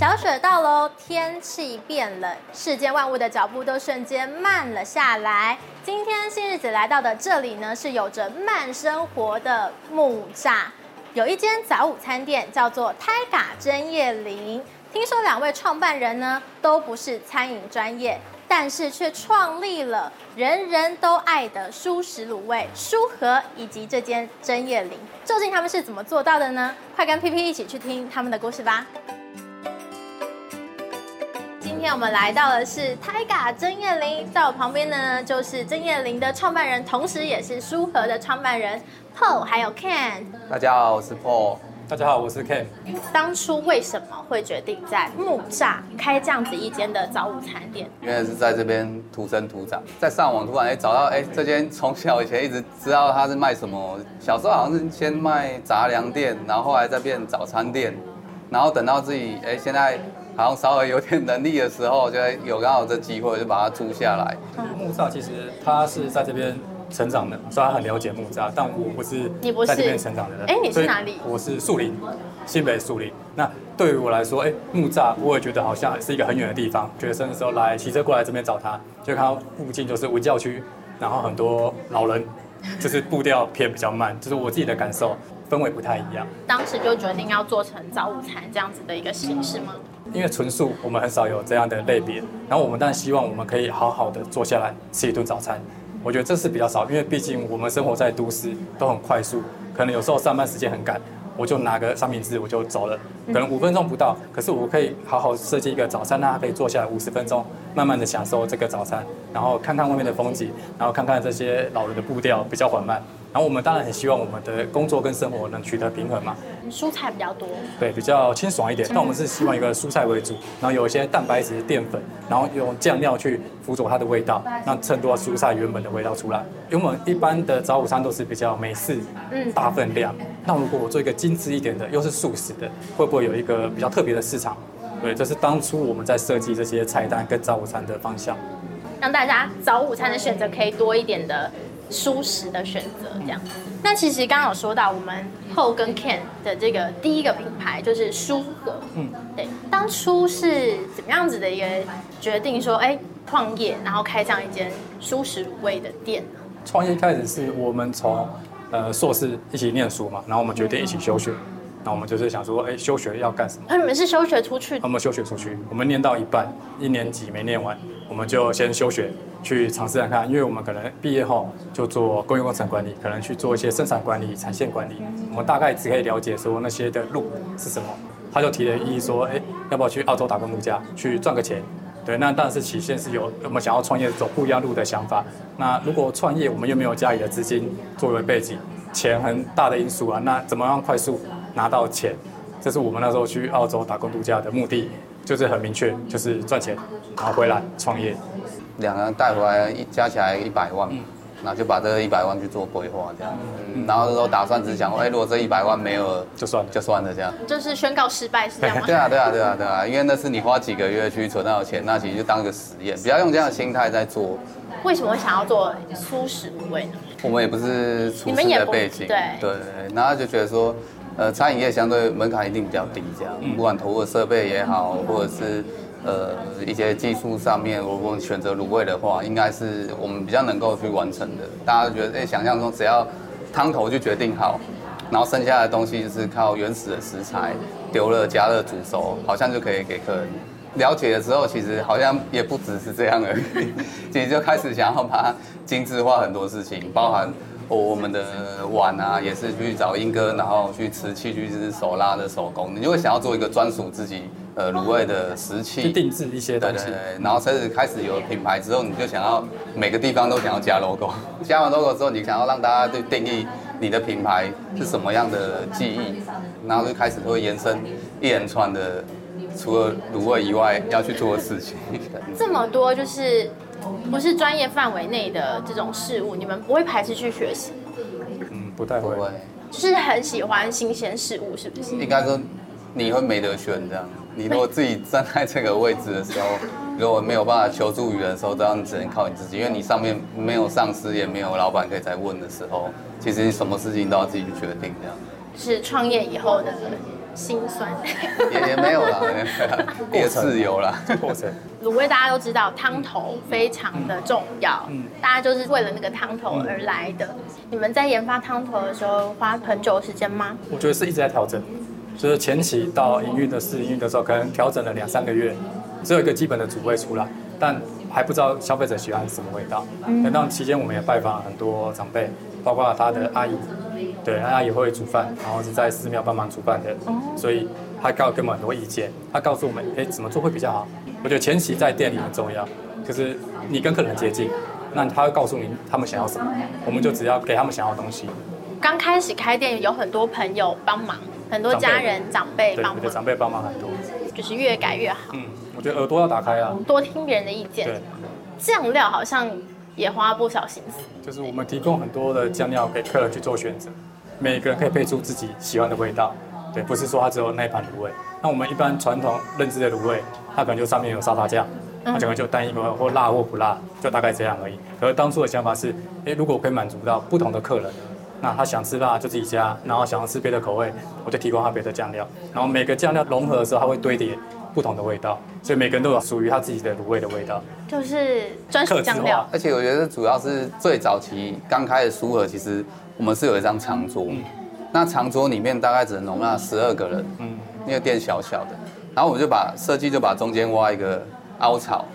小雪到喽，天气变冷，世间万物的脚步都瞬间慢了下来。今天新日子来到的这里呢，是有着慢生活的木栅，有一间早午餐店叫做泰嘎针叶林。听说两位创办人呢，都不是餐饮专业。但是却创立了人人都爱的舒食卤味舒和以及这间针叶林，究竟他们是怎么做到的呢？快跟 PP 一起去听他们的故事吧。今天我们来到的是泰嘎针叶玲，在我旁边呢就是曾叶玲的创办人，同时也是舒和的创办人 Paul 还有 Ken。大家好，我是 Paul。大家好，我是 Ken。当初为什么会决定在木栅开这样子一间的早午餐店？因为是在这边土生土长，在上网突然哎找到哎这间从小以前一直知道它是卖什么，小时候好像是先卖杂粮店，然后后来再变早餐店，然后等到自己哎现在好像稍微有点能力的时候，就有刚好这机会就把它租下来。木栅其实他是在这边。成长的，所以他很了解木栅，但我不是在这边成长的人。哎，你是哪里？我是树林，新北树林。那对于我来说，哎，木栅我也觉得好像是一个很远的地方。学生的时候来骑车过来这边找他，就看到附近就是文教区，然后很多老人，就是步调偏比较慢，就是我自己的感受，氛围不太一样。当时就决定要做成早午餐这样子的一个形式吗？因为纯素我们很少有这样的类别，然后我们当然希望我们可以好好的坐下来吃一顿早餐。我觉得这是比较少，因为毕竟我们生活在都市，都很快速，可能有时候上班时间很赶，我就拿个三明治我就走了，可能五分钟不到，可是我可以好好设计一个早餐，让他可以坐下来五十分钟，慢慢的享受这个早餐，然后看看外面的风景，然后看看这些老人的步调比较缓慢。然后我们当然很希望我们的工作跟生活能取得平衡嘛。蔬菜比较多，对，比较清爽一点。那我们是希望一个蔬菜为主，然后有一些蛋白质、淀粉，然后用酱料去辅佐它的味道，那衬托蔬菜原本的味道出来。因为我们一般的早午餐都是比较美式，嗯，大分量。那如果我做一个精致一点的，又是素食的，会不会有一个比较特别的市场？对，这是当初我们在设计这些菜单跟早午餐的方向，让大家早午餐的选择可以多一点的。舒适的选择这样，那其实刚刚有说到我们 Paul 跟 Ken 的这个第一个品牌就是舒和，嗯，对，当初是怎么样子的一个决定说，哎，创业然后开这样一间舒适卤味的店呢？创业开始是我们从呃硕士一起念书嘛，然后我们决定一起休学，那我们就是想说，哎，休学要干什么？那你们是休学出去？我们休学出去，我们念到一半，一年级没念完，我们就先休学。去尝试看看，因为我们可能毕业后就做工业工程管理，可能去做一些生产管理、产线管理。我们大概只可以了解说那些的路是什么。他就提了异议说，哎，要不要去澳洲打工度假，去赚个钱？对，那当然是起先是有我们想要创业走不一样路的想法。那如果创业，我们又没有家里的资金作为背景，钱很大的因素啊。那怎么样快速拿到钱？这是我们那时候去澳洲打工度假的目的，就是很明确，就是赚钱，然后回来创业。两个人带回来一加起来一百万，然后就把这个一百万去做规划，这样，嗯，然后那时候打算只想说，哎，如果这一百万没有，就算就算了，这样，就是宣告失败是这样吗？对啊，对啊，对啊，对啊，因为那是你花几个月去存到的钱，那其实就当一个实验，不要用这样的心态在做。为什么会想要做蔬食卤味呢？我们也不是厨师的背景，对对，然后就觉得说，呃，餐饮业相对门槛一定比较低，这样，不管投入设备也好，或者是。呃，一些技术上面，如果选择卤味的话，应该是我们比较能够去完成的。大家觉得，哎，想象中只要汤头就决定好，然后剩下的东西就是靠原始的食材丢了、加热、煮熟，好像就可以给客人。了解的时候，其实好像也不只是这样而已，其实就开始想要把它精致化很多事情，包含。我们的碗啊，也是去找英哥，然后去瓷器，去是手拉的手工，你就会想要做一个专属自己呃卤味的食器，去定制一些东西。对对对，然后开始开始有品牌之后，你就想要每个地方都想要加 logo，加完 logo 之后，你想要让大家去定义你的品牌是什么样的记忆，然后就开始会延伸一连串的，除了卤味以外要去做的事情。这么多就是。不是专业范围内的这种事物，你们不会排斥去学习？嗯，不太会。就是很喜欢新鲜事物，是不是？应该说，你会没得选这样。你如果自己站在这个位置的时候，如果没有办法求助于人的时候，这样只能靠你自己，因为你上面没有上司，也没有老板可以再问的时候，其实你什么事情都要自己去决定这样。是创业以后的辛酸，也也没有啦，也自由啦。过程。卤味大家都知道，汤头非常的重要，嗯，大家就是为了那个汤头而来的。你们在研发汤头的时候花很久的时间吗？我觉得是一直在调整，就是前期到营运的试营运的时候，可能调整了两三个月，只有一个基本的主味出来，但还不知道消费者喜欢什么味道。嗯，那期间我们也拜访很多长辈，包括他的阿姨。对，他也会煮饭，然后是在寺庙帮忙煮饭的，所以他告给我们很多意见。他告诉我们，哎，怎么做会比较好？我觉得前期在店里很重要，就是你跟客人接近，那他会告诉你他们想要什么，我们就只要给他们想要的东西。刚开始开店有很多朋友帮忙，很多家人长辈帮忙，对，长辈帮忙很多，就是越改越好。嗯，我觉得耳朵要打开啊，多听别人的意见。对，酱料好像也花不少心思，就是我们提供很多的酱料给客人去做选择。每个人可以配出自己喜欢的味道，对，不是说它只有那一盘卤味。那我们一般传统认知的卤味，它可能就上面有沙茶酱，它整个就单一个或辣或不辣，就大概这样而已。可是当初的想法是，诶，如果可以满足到不同的客人，那他想吃辣就自己加，然后想要吃别的口味，我就提供他别的酱料。然后每个酱料融合的时候，它会堆叠不同的味道，所以每个人都有属于他自己的卤味的味道，就是专属酱料。而且我觉得主要是最早期刚开始苏荷其实。我们是有一张长桌，嗯、那长桌里面大概只能容纳十二个人，嗯，那个店小小的，然后我们就把设计就把中间挖一个凹槽，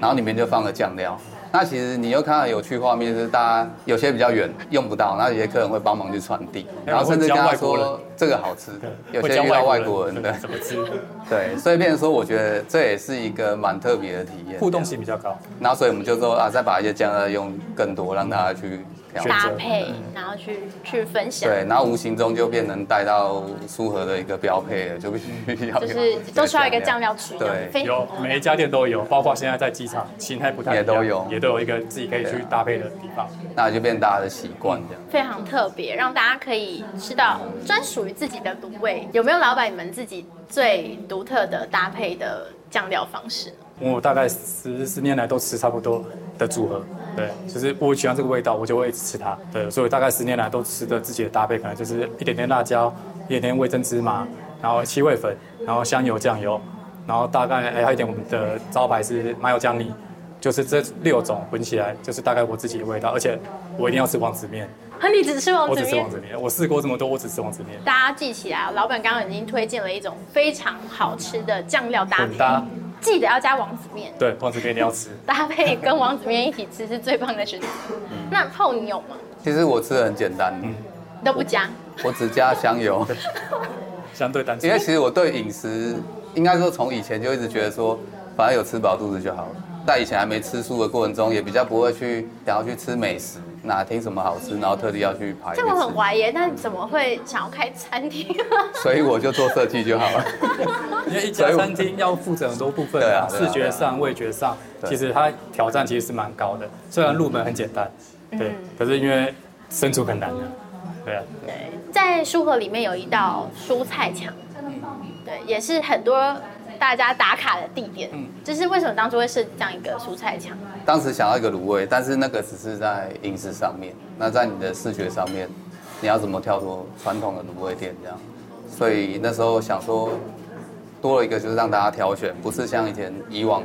然后里面就放了酱料。那其实你又看到有趣画面，就是大家有些比较远用不到，那有些客人会帮忙去传递，然后甚至跟他说这个好吃，有些遇到外国人的怎么吃，对，所以变成说我觉得这也是一个蛮特别的体验，互动性比较高。然后所以我们就说啊，再把一些酱料用更多，让大家去。搭配，然后去去分享，对，然后无形中就变成带到苏荷的一个标配了，就必须要就是都需要一个酱料区，对，有每一家店都有，包括现在在机场，形态不太也都有，也都有一个自己可以去搭配的地方，那就变大家的习惯这样，非常特别，让大家可以吃到专属于自己的卤味。有没有老板你们自己最独特的搭配的酱料方式？我大概十十年来都吃差不多的组合。对，就是我喜欢这个味道，我就会一直吃它。对，所以大概十年来都吃的自己的搭配，可能就是一点点辣椒，一点点味增芝麻，然后七味粉，然后香油酱油，然后大概还有一点我们的招牌是麻油酱泥，就是这六种混起来，就是大概我自己的味道。而且我一定要吃王子面。和你只吃王子面？我只吃王子面。我试过这么多，我只吃王子面。大家记起来，老板刚刚已经推荐了一种非常好吃的酱料搭配。记得要加王子面，对，王子面一定要吃，搭配跟王子面一起吃是最棒的选择。那泡你有吗？其实我吃的很简单，嗯，都不加，我只加香油，相对单纯。因为其实我对饮食，应该说从以前就一直觉得说，反正有吃饱肚子就好了。在以前还没吃素的过程中，也比较不会去想要去吃美食，哪听什么好吃，然后特地要去排。这我很怀疑，那怎么会想要开餐厅？所以我就做设计就好了。因为一家餐厅要负责很多部分啊，视觉上、味觉上，其实它挑战其实是蛮高的。虽然入门很简单，对，可是因为生存很难的，对啊。对，在书盒里面有一道蔬菜墙，对，也是很多。大家打卡的地点，嗯，就是为什么当初会设这样一个蔬菜墙？当时想要一个卤味，但是那个只是在饮食上面，那在你的视觉上面，你要怎么跳脱传统的卤味店这样？所以那时候想说，多了一个就是让大家挑选，不是像以前以往，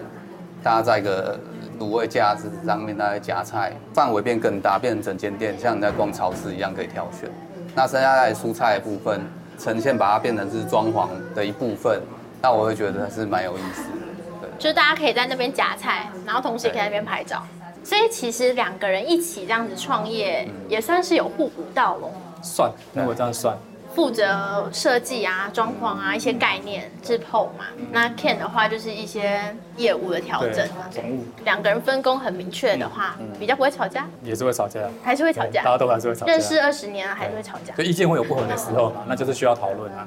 大家在一个卤味架子上面大家夹菜，范围变更大，变成整间店像你在逛超市一样可以挑选。那剩下在蔬菜的部分呈现，把它变成是装潢的一部分。那我会觉得还是蛮有意思的，对，就是大家可以在那边夹菜，然后同时也可以在那边拍照，所以其实两个人一起这样子创业，也算是有互补到了。算，如果这样算。负责设计啊、装潢啊一些概念是 PO 嘛，那 Ken 的话就是一些业务的调整。总务。两个人分工很明确的话，比较不会吵架。也是会吵架，还是会吵架。大家都还是会吵架。认识二十年了，还是会吵架。就意见会有不合的时候嘛，那就是需要讨论啊。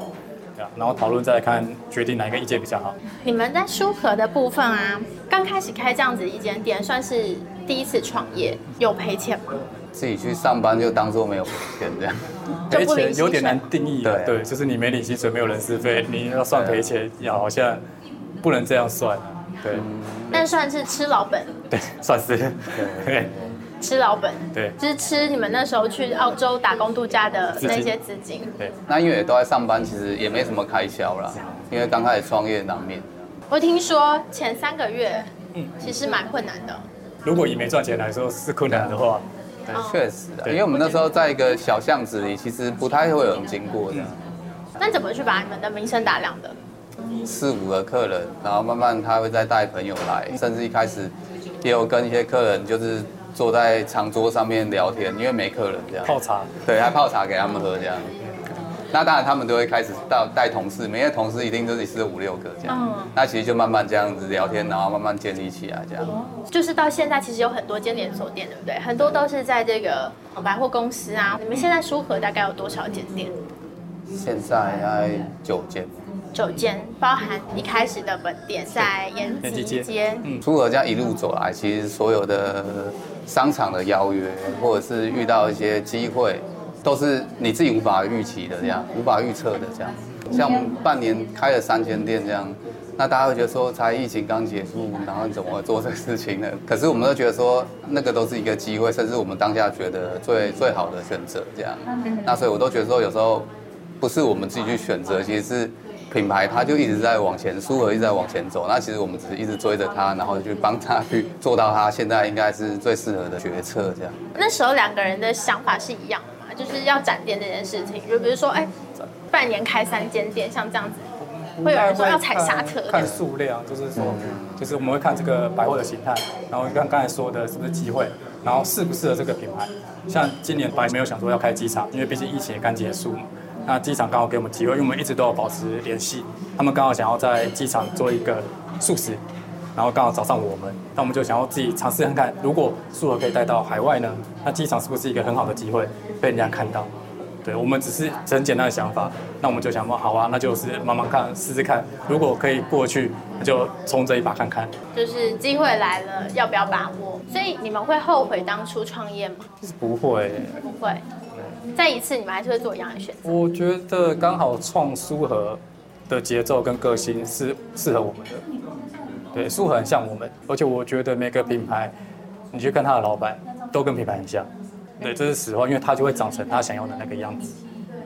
然后讨论再来看，决定哪一个意见比较好。你们在书和的部分啊，刚开始开这样子一间店，算是第一次创业，有赔钱吗？自己去上班就当做没有赔钱这样。赔钱有点难定义。对，对，就是你没领薪水，没有人事费，你要算赔钱，也好像不能这样算。对。但算是吃老本。对，算是。对。吃老本，对，就是吃你们那时候去澳洲打工度假的那些资金。对，那因为也都在上班，其实也没什么开销啦。因为刚开始创业难免。我听说前三个月，嗯，其实蛮困难的。如果以没赚钱来说是困难的话，对，确实的，因为我们那时候在一个小巷子里，其实不太会有人经过的。那怎么去把你们的名声打亮的？四五个客人，然后慢慢他会再带朋友来，甚至一开始也有跟一些客人就是坐在长桌上面聊天，因为没客人这样。泡茶。对，还泡茶给他们喝这样。那当然他们都会开始到带同事，每个同事一定都是五六个这样。嗯。那其实就慢慢这样子聊天，然后慢慢建立起来这样。就是到现在其实有很多间连锁店，对不对？很多都是在这个百货公司啊。你们现在书和大概有多少间店？现在大概九间。九间，包含一开始的本店在延吉街。嗯，书和这样一路走来，其实所有的商场的邀约，或者是遇到一些机会，都是你自己无法预期的，这样无法预测的这样。像我们半年开了三千店这样，那大家会觉得说，才疫情刚结束，然后你怎么会做这个事情呢？可是我们都觉得说，那个都是一个机会，甚至我们当下觉得最最好的选择这样。那所以我都觉得说，有时候不是我们自己去选择，其实是。品牌它就一直在往前，书和一直在往前走。那其实我们只是一直追着它，然后去帮他去做到他现在应该是最适合的决策这样。那时候两个人的想法是一样的嘛？就是要展店这件事情，就比如说，哎，半年开三间店，像这样子，会有人说要踩刹车。看数量，就是说，就是我们会看这个百货的形态，然后刚刚才说的是不是机会，然后适不适合这个品牌。像今年本来没有想说要开机场，因为毕竟疫情也刚结束嘛。那机场刚好给我们机会，因为我们一直都有保持联系，他们刚好想要在机场做一个素食，然后刚好找上我们，那我们就想要自己尝试看看，如果素盒可以带到海外呢，那机场是不是一个很好的机会被人家看到？对，我们只是很简单的想法，那我们就想说，好啊，那就是慢慢看，试试看，如果可以过去，那就冲这一把看看。就是机会来了，要不要把握？所以你们会后悔当初创业吗？不会，不会。再一次，你们还是会做一样的选择。我觉得刚好创苏和的节奏跟个性是适合我们的。对，苏和很像我们，而且我觉得每个品牌，你去看他的老板，都跟品牌很像。对，这是实话，因为他就会长成他想要的那个样子。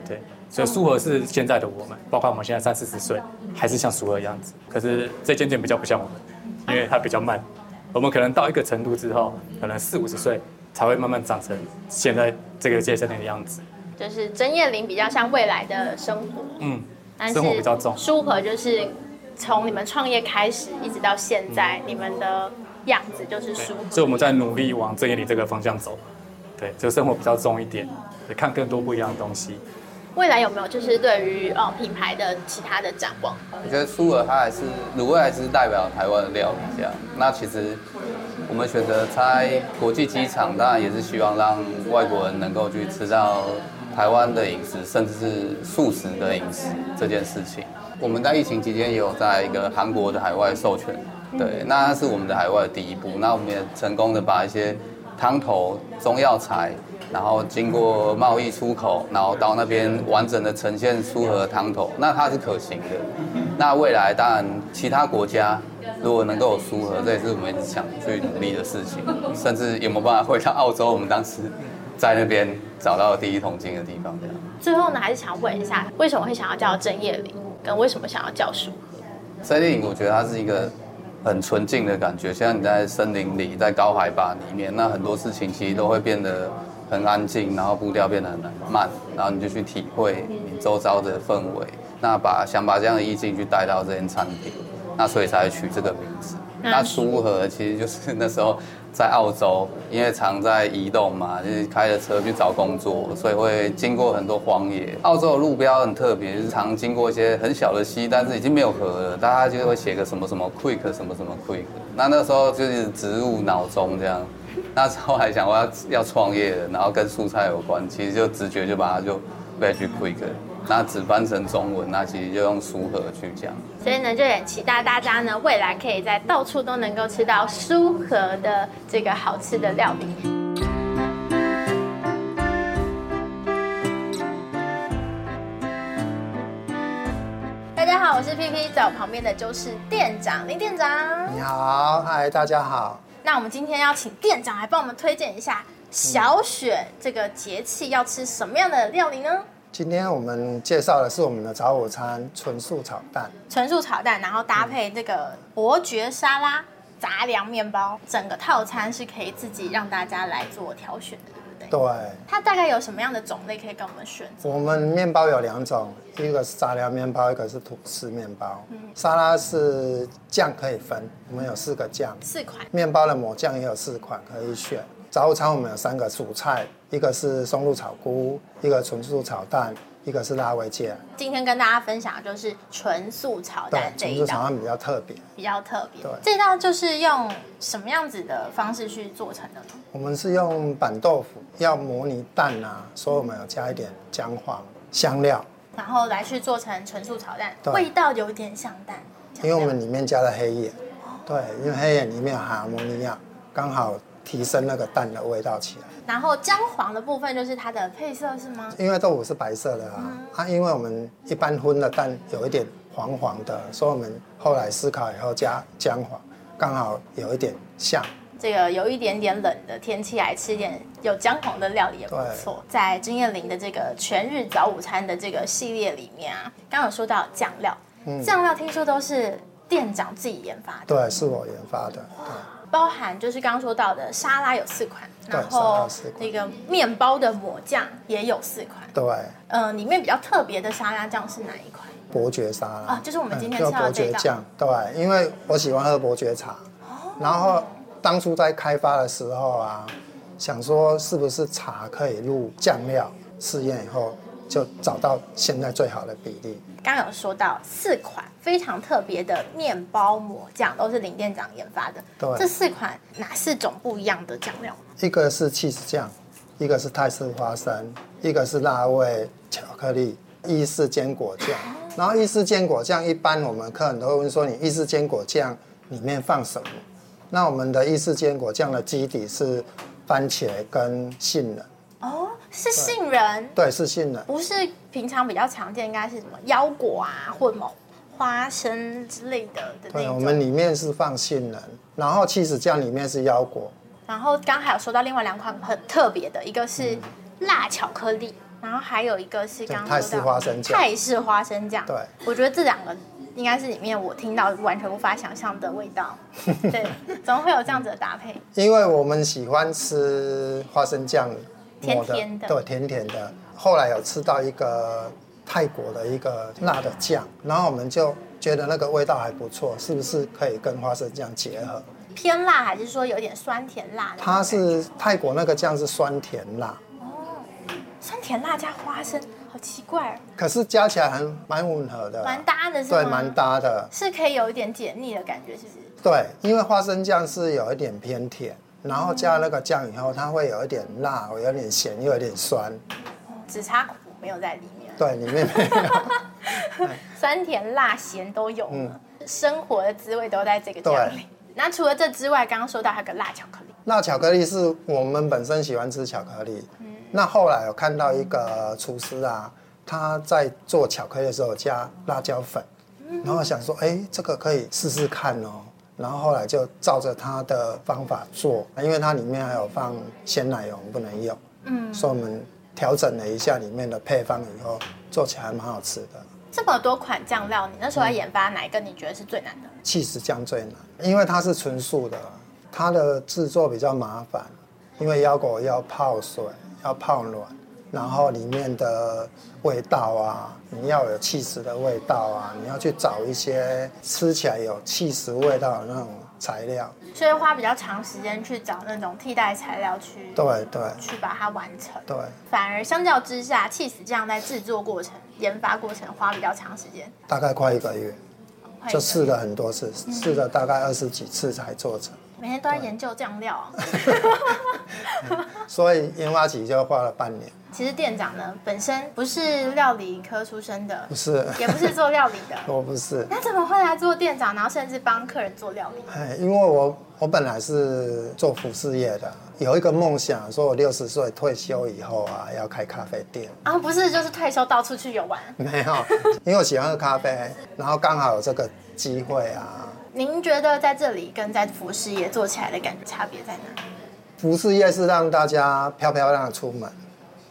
对，所以苏和是现在的我们，包括我们现在三四十岁，还是像苏和的样子。可是这间店比较不像我们，因为它比较慢。我们可能到一个程度之后，可能四五十岁。才会慢慢长成现在这个街上的样子，就是针叶林比较像未来的生活，嗯，生活比较重。舒和就是从你们创业开始一直到现在，嗯、你们的样子就是舒和。所以我们在努力往针叶林这个方向走，对，就生活比较重一点，看更多不一样的东西。未来有没有就是对于呃品牌的其他的展望？我觉得舒和它还是卤味还是代表台湾的料理这样。那其实我们选择拆国际机场，当然也是希望让外国人能够去吃到台湾的饮食，甚至是素食的饮食这件事情。我们在疫情期间也有在一个韩国的海外授权，对，那是我们的海外的第一步。那我们也成功的把一些汤头、中药材。然后经过贸易出口，然后到那边完整的呈现出和汤头，那它是可行的。那未来当然其他国家如果能够有书和，这也是我们一直想去努力的事情。甚至有没有办法回到澳洲？我们当时在那边找到第一桶金的地方。这样。最后呢，还是想问一下，为什么会想要叫针叶林，跟为什么想要叫书和？针叶林，我觉得它是一个很纯净的感觉，像你在森林里，在高海拔里面，那很多事情其实都会变得。很安静，然后步调变得很慢，然后你就去体会你周遭的氛围，那把想把这样的意境去带到这间餐厅，那所以才取这个名字。那书和其实就是那时候在澳洲，因为常在移动嘛，就是开着车去找工作，所以会经过很多荒野。澳洲的路标很特别，就是常经过一些很小的溪，但是已经没有河了，大家就会写个什么什么 quick 什么什么 quick。那那时候就是植入脑中这样。那时候还想我要要创业，然后跟蔬菜有关，其实就直觉就把它就 Veg Quick，那只翻成中文，那其实就用书和去讲。所以呢，就也期待大家呢未来可以在到处都能够吃到书和的这个好吃的料理。大家好，我是 P P，在我旁边的就是店长林店长。你好，嗨，大家好。那我们今天要请店长来帮我们推荐一下小雪这个节气要吃什么样的料理呢？今天我们介绍的是我们的早午餐纯素炒蛋，纯素炒蛋，然后搭配这个伯爵沙拉、杂粮面包，整个套餐是可以自己让大家来做挑选的。对不对？对，它大概有什么样的种类可以跟我们选择？我们面包有两种，一个是杂粮面包，一个是吐司面包。嗯，沙拉是酱可以分，我们有四个酱，四款。面包的抹酱也有四款可以选。早午餐我们有三个主菜，一个是松露炒菇，一个纯素炒蛋。一个是辣味芥，今天跟大家分享的就是纯素炒蛋这一道，纯素炒蛋比较特别，比较特别。对，这道就是用什么样子的方式去做成的呢？我们是用板豆腐，要模拟蛋啊，所以我们有加一点姜黄香料，然后来去做成纯素炒蛋，味道有点像蛋，因为我们里面加了黑眼，对，因为黑眼里面有含阿摩尼亚，刚好提升那个蛋的味道起来。然后姜黄的部分就是它的配色是吗？因为豆腐是白色的啊，嗯、啊，因为我们一般荤的蛋有一点黄黄的，所以我们后来思考以后加姜黄，刚好有一点像。这个有一点点冷的天气来吃一点有姜黄的料理也不错。在金燕玲的这个全日早午餐的这个系列里面啊，刚刚有说到酱料，嗯、酱料听说都是店长自己研发的。对，是我研发的。对。包含就是刚刚说到的沙拉有四款，然后那个面包的抹酱也有四款。对，呃，里面比较特别的沙拉酱是哪一款？伯爵沙拉啊，就是我们今天吃的伯爵酱。对，因为我喜欢喝伯爵茶，然后当初在开发的时候啊，想说是不是茶可以入酱料，试验以后就找到现在最好的比例。刚有说到四款非常特别的面包抹酱，都是林店长研发的。对，这四款哪四种不一样的酱料？一个是起司酱，一个是泰式花生，一个是辣味巧克力，意式坚果酱。然后意式坚果酱，一般我们客人都会问说，你意式坚果酱里面放什么？那我们的意式坚果酱的基底是番茄跟杏仁。哦，是杏仁，对，是杏仁，不是平常比较常见，应该是什么腰果啊，或什么花生之类的。对，我们里面是放杏仁，然后起司酱里面是腰果。然后刚还有说到另外两款很特别的，一个是辣巧克力，然后还有一个是刚刚泰式花生酱。泰式花生酱，对，我觉得这两个应该是里面我听到完全无法想象的味道。对，怎么会有这样子的搭配？因为我们喜欢吃花生酱。甜甜的，对，甜甜的。后来有吃到一个泰国的一个辣的酱，然后我们就觉得那个味道还不错，是不是可以跟花生酱结合？偏辣还是说有点酸甜辣？它是泰国那个酱是酸甜辣。哦，酸甜辣加花生，好奇怪。可是加起来还蛮吻合的，蛮搭的是吗？对，蛮搭的，是可以有一点解腻的感觉，是不是？对，因为花生酱是有一点偏甜。然后加了那个酱以后，它会有一点辣，有点咸，又有点酸，只差苦没有在里面。对，里面没有。酸甜辣咸都有，嗯，生活的滋味都在这个酱里。那除了这之外，刚刚说到还有个辣巧克力。辣巧克力是我们本身喜欢吃巧克力，嗯，那后来有看到一个厨师啊，他在做巧克力的时候加辣椒粉，然后想说，哎，这个可以试试看哦。然后后来就照着他的方法做，因为它里面还有放鲜奶油，不能用，嗯，所以我们调整了一下里面的配方以后，做起来还蛮好吃的。这么多款酱料，你那时候在研发哪一个？你觉得是最难的？起司酱最难，因为它是纯素的，它的制作比较麻烦，因为腰果要泡水，要泡软。然后里面的味道啊，你要有起司的味道啊，你要去找一些吃起来有起司味道的那种材料，所以花比较长时间去找那种替代材料去，对对，去把它完成。对，反而相较之下，起司酱在制作过程、研发过程花比较长时间，大概快一个月，就试了很多次，试了大概二十几次才做成。每天都在研究酱料，所以研发期就花了半年。其实店长呢，本身不是料理科出身的，不是，也不是做料理的，我不是。那怎么会来做店长，然后甚至帮客人做料理？哎，因为我我本来是做服饰业的，有一个梦想，说我六十岁退休以后啊，要开咖啡店。啊，不是，就是退休到处去游玩。没有，因为我喜欢喝咖啡，然后刚好有这个机会啊，您觉得在这里跟在服饰业做起来的感觉差别在哪？服饰业是让大家漂漂亮的出门，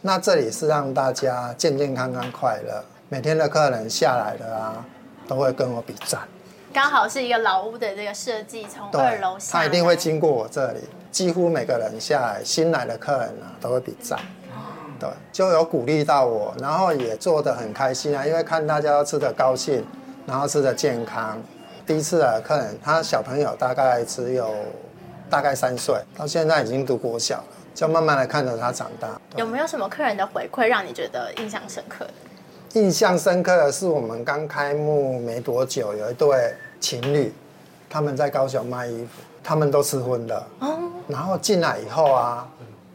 那这里是让大家健健康康、快乐。每天的客人下来的啊，都会跟我比赞。刚好是一个老屋的这个设计，从二楼下，他一定会经过我这里。几乎每个人下来，新来的客人啊，都会比赞。对，就有鼓励到我，然后也做得很开心啊，因为看大家都吃得高兴，然后吃得健康。第一次来的客人，他小朋友大概只有大概三岁，到现在已经读国小了，就慢慢的看着他长大。有没有什么客人的回馈让你觉得印象深刻的？印象深刻的是我们刚开幕没多久，有一对情侣，他们在高雄卖衣服，他们都吃荤的，哦，然后进来以后啊。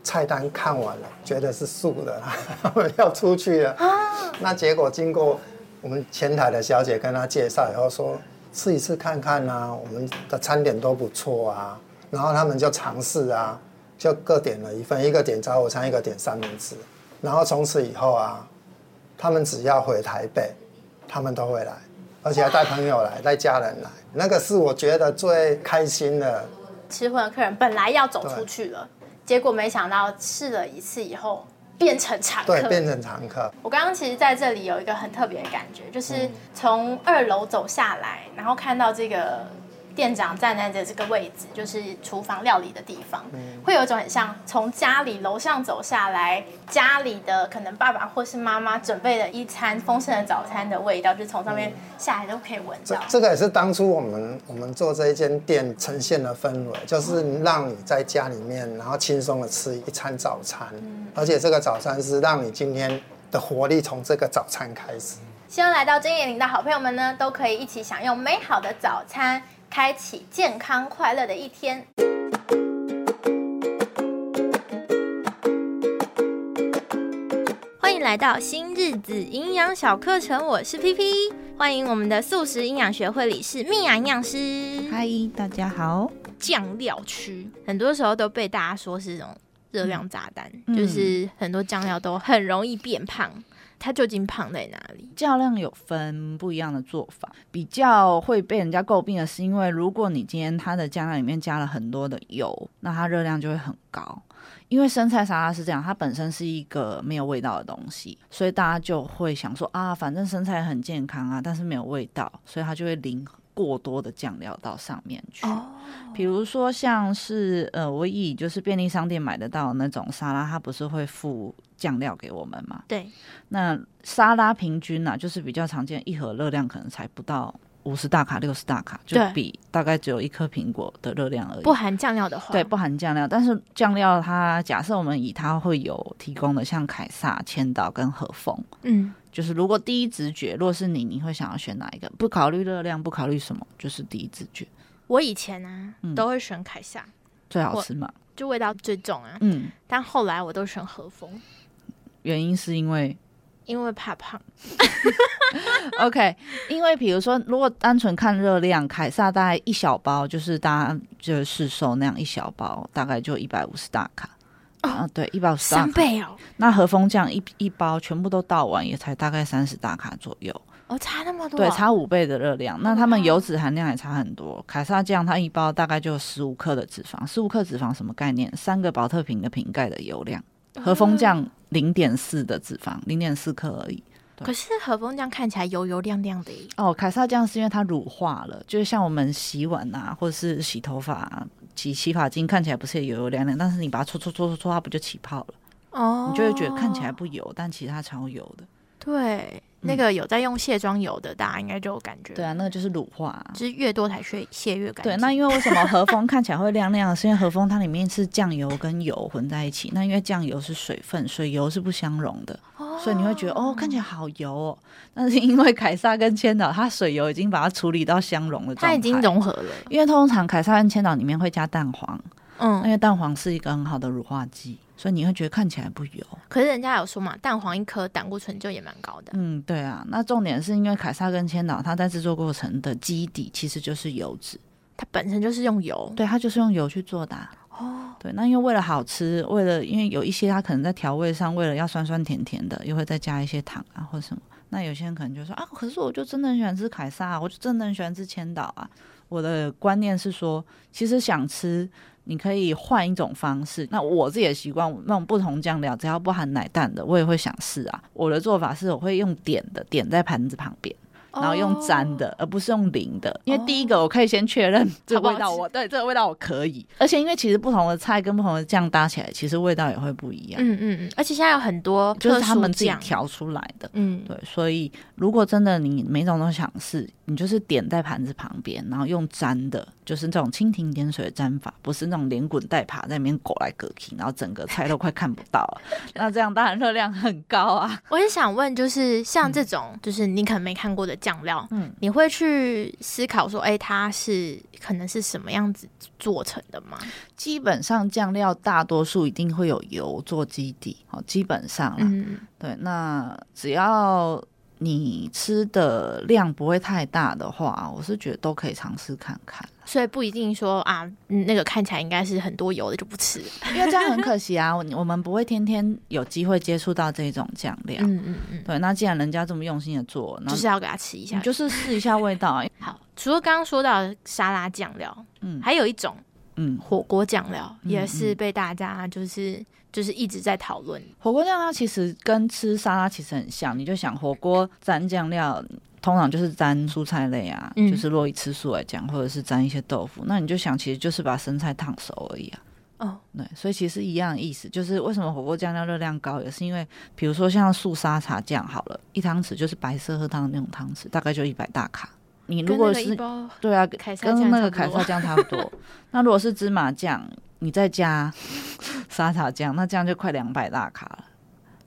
菜单看完了，觉得是素的，他 们要出去了。啊、那结果经过我们前台的小姐跟他介绍以后说，试一次看看啊，我们的餐点都不错啊。然后他们就尝试啊，就各点了一份，一个点早午餐，一个点三明治。然后从此以后啊，他们只要回台北，他们都会来，而且还带朋友来，带家人来。那个是我觉得最开心的。吃荤的客人本来要走出去了。结果没想到试了一次以后变成常客，对，变成常客。我刚刚其实在这里有一个很特别的感觉，就是从二楼走下来，然后看到这个。店长站在的这个位置，就是厨房料理的地方，嗯、会有一种很像从家里楼上走下来，家里的可能爸爸或是妈妈准备的一餐丰盛的早餐的味道，就从上面下来都可以闻到。这个也是当初我们我们做这一间店呈现的氛围，就是让你在家里面，然后轻松的吃一餐早餐，嗯、而且这个早餐是让你今天的活力从这个早餐开始。希望来到真野林的好朋友们呢，都可以一起享用美好的早餐。开启健康快乐的一天。欢迎来到新日子营养小课程，我是 PP。欢迎我们的素食营养学会理事蜜雅营养师。嗨，大家好。酱料区很多时候都被大家说是这种热量炸弹，嗯、就是很多酱料都很容易变胖。它究竟胖在哪里？酱料有分不一样的做法，比较会被人家诟病的是，因为如果你今天它的酱料里面加了很多的油，那它热量就会很高。因为生菜沙拉是这样，它本身是一个没有味道的东西，所以大家就会想说啊，反正生菜很健康啊，但是没有味道，所以它就会淋过多的酱料到上面去。哦，比如说像是呃，我以就是便利商店买得到那种沙拉，它不是会附。酱料给我们嘛？对，那沙拉平均呢、啊，就是比较常见，一盒热量可能才不到五十大卡、六十大卡，就比大概只有一颗苹果的热量而已。不含酱料的话，对，不含酱料。但是酱料它，假设我们以它会有提供的，像凯撒、千岛跟和风，嗯，就是如果第一直觉，如果是你，你会想要选哪一个？不考虑热量，不考虑什么，就是第一直觉。我以前呢、啊，嗯、都会选凯撒，最好吃嘛，就味道最重啊。嗯，但后来我都选和风。原因是因为，因为怕胖。OK，因为比如说，如果单纯看热量，凯撒大概一小包，就是大家就是市售那样一小包，大概就一百五十大卡。哦、啊，对，一百五十。三倍哦。那和风酱一一包全部都倒完，也才大概三十大卡左右。哦，差那么多。对，差五倍的热量。那他们油脂含量也差很多。凯撒酱它一包大概就十五克的脂肪，十五克脂肪什么概念？三个宝特瓶的瓶盖的油量。和风酱零点四的脂肪，零点四克而已。可是和风酱看起来油油亮亮的。哦，凯撒酱是因为它乳化了，就是像我们洗碗啊，或者是洗头发、啊、洗洗发精，看起来不是也油油亮亮，但是你把它搓搓搓搓搓，它不就起泡了？哦，你就会觉得看起来不油，但其实它超油的。对。那个有在用卸妆油的，大家应该就有感觉。对啊，那个就是乳化，就是越多才越卸越干净。对，那因为为什么和风看起来会亮亮？是因为和风它里面是酱油跟油混在一起。那因为酱油是水分，水油是不相容的，哦、所以你会觉得哦，看起来好油哦。但是因为凯撒跟千岛，它水油已经把它处理到相融的状态，它已经融合了。因为通常凯撒跟千岛里面会加蛋黄，嗯，因为蛋黄是一个很好的乳化剂。所以你会觉得看起来不油，可是人家有说嘛，蛋黄一颗胆固醇就也蛮高的。嗯，对啊。那重点是因为凯撒跟千岛，它在制作过程的基底其实就是油脂，它本身就是用油，对，它就是用油去做的、啊。哦，对。那因为为了好吃，为了因为有一些它可能在调味上，为了要酸酸甜甜的，又会再加一些糖啊或什么。那有些人可能就说啊，可是我就真的很喜欢吃凯撒，我就真的很喜欢吃千岛啊。我的观念是说，其实想吃，你可以换一种方式。那我自己的习惯，那种不同酱料，只要不含奶蛋的，我也会想试啊。我的做法是，我会用点的，点在盘子旁边。然后用粘的，而不是用淋的，因为第一个我可以先确认这个味道，我对这个味道我可以。而且因为其实不同的菜跟不同的酱搭起来，其实味道也会不一样。嗯嗯嗯。而且现在有很多就是他们自己调出来的。嗯，对。所以如果真的你每种都想试，你就是点在盘子旁边，然后用粘的，就是这种蜻蜓点水的粘法，不是那种连滚带爬在里面裹来狗去，然后整个菜都快看不到了。那这样当然热量很高啊。我也想问，就是像这种，就是你可能没看过的酱料，嗯，你会去思考说，哎、欸，它是可能是什么样子做成的吗？基本上酱料大多数一定会有油做基底，哦，基本上，嗯，对，那只要。你吃的量不会太大的话，我是觉得都可以尝试看看。所以不一定说啊，那个看起来应该是很多油的就不吃，因为这样很可惜啊。我们不会天天有机会接触到这种酱料。嗯嗯嗯。对，那既然人家这么用心的做，就是要给他吃一下，就是试一下味道。好，除了刚刚说到沙拉酱料，嗯，还有一种，嗯，火锅酱料也是被大家就是。就是一直在讨论火锅酱料，其实跟吃沙拉其实很像。你就想火锅蘸酱料，通常就是蘸蔬菜类啊，嗯、就是如果以吃素来讲，或者是蘸一些豆腐，那你就想，其实就是把生菜烫熟而已啊。哦，对，所以其实一样的意思，就是为什么火锅酱料热量高，也是因为，比如说像素沙茶酱好了，一汤匙就是白色喝汤的那种汤匙，大概就一百大卡。你如果是对啊，跟那个凯撒酱差不多。那如果是芝麻酱，你再加沙茶酱，那这样就快两百大卡了。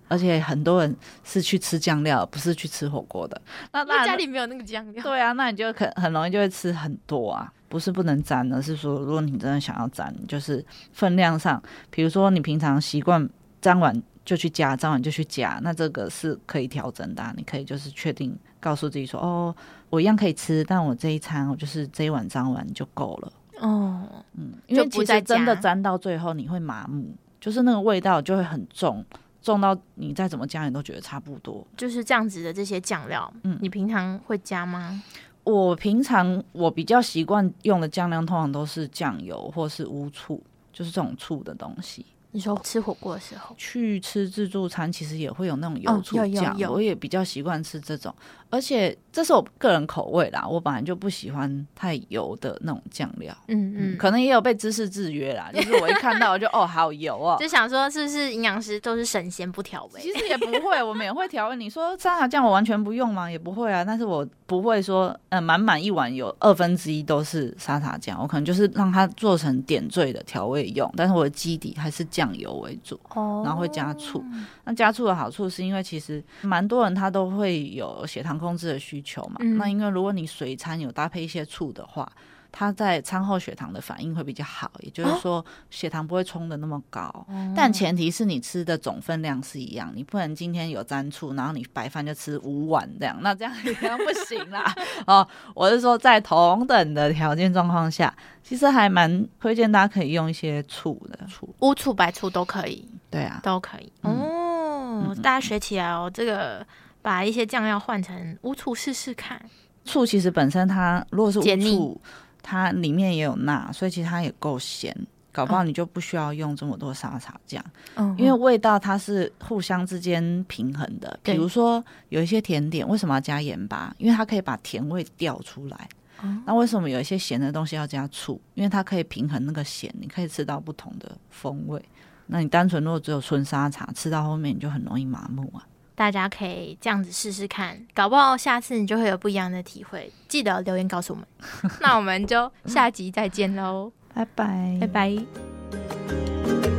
而且很多人是去吃酱料，不是去吃火锅的。那那家里没有那个酱料。对啊，那你就很很容易就会吃很多啊。不是不能沾，而是说如果你真的想要沾，就是分量上，比如说你平常习惯沾完就去加，沾完就去加，那这个是可以调整的啊。你可以就是确定告诉自己说，哦。我一样可以吃，但我这一餐我就是这一碗沾完就够了。哦，嗯，因为其实真的沾到最后你会麻木，就是那个味道就会很重，重到你再怎么加你都觉得差不多。就是这样子的这些酱料，嗯，你平常会加吗？我平常我比较习惯用的酱料通常都是酱油或是乌醋，就是这种醋的东西。你说吃火锅的时候去吃自助餐，其实也会有那种油醋酱，我也比较习惯吃这种，而且这是我个人口味啦，我本来就不喜欢太油的那种酱料，嗯嗯，可能也有被知识制约啦，就是我一看到我就 哦好油哦，就想说是不是营养师都是神仙不调味？其实也不会，我们也会调味。你说沙茶酱我完全不用吗？也不会啊，但是我不会说嗯满满一碗有二分之一都是沙茶酱，我可能就是让它做成点缀的调味用，但是我的基底还是酱。酱油为主，然后会加醋。那加醋的好处是因为其实蛮多人他都会有血糖控制的需求嘛。那因为如果你随餐有搭配一些醋的话。它在餐后血糖的反应会比较好，也就是说血糖不会冲的那么高，哦、但前提是你吃的总分量是一样，你不能今天有沾醋，然后你白饭就吃五碗这样，那这样这样不行啦。哦，我是说在同等的条件状况下，其实还蛮推荐大家可以用一些醋的醋，乌醋、白醋都可以。对啊，都可以。嗯、哦，大家学起来哦，这个把一些酱料换成乌醋试试看。醋其实本身它如果是乌醋。它里面也有钠，所以其实它也够咸，搞不好你就不需要用这么多沙茶酱，嗯、因为味道它是互相之间平衡的。比如说有一些甜点为什么要加盐巴？因为它可以把甜味调出来。哦、那为什么有一些咸的东西要加醋？因为它可以平衡那个咸，你可以吃到不同的风味。那你单纯如果只有纯沙茶，吃到后面你就很容易麻木啊。大家可以这样子试试看，搞不好下次你就会有不一样的体会。记得留言告诉我们，那我们就下集再见喽，拜拜，拜拜。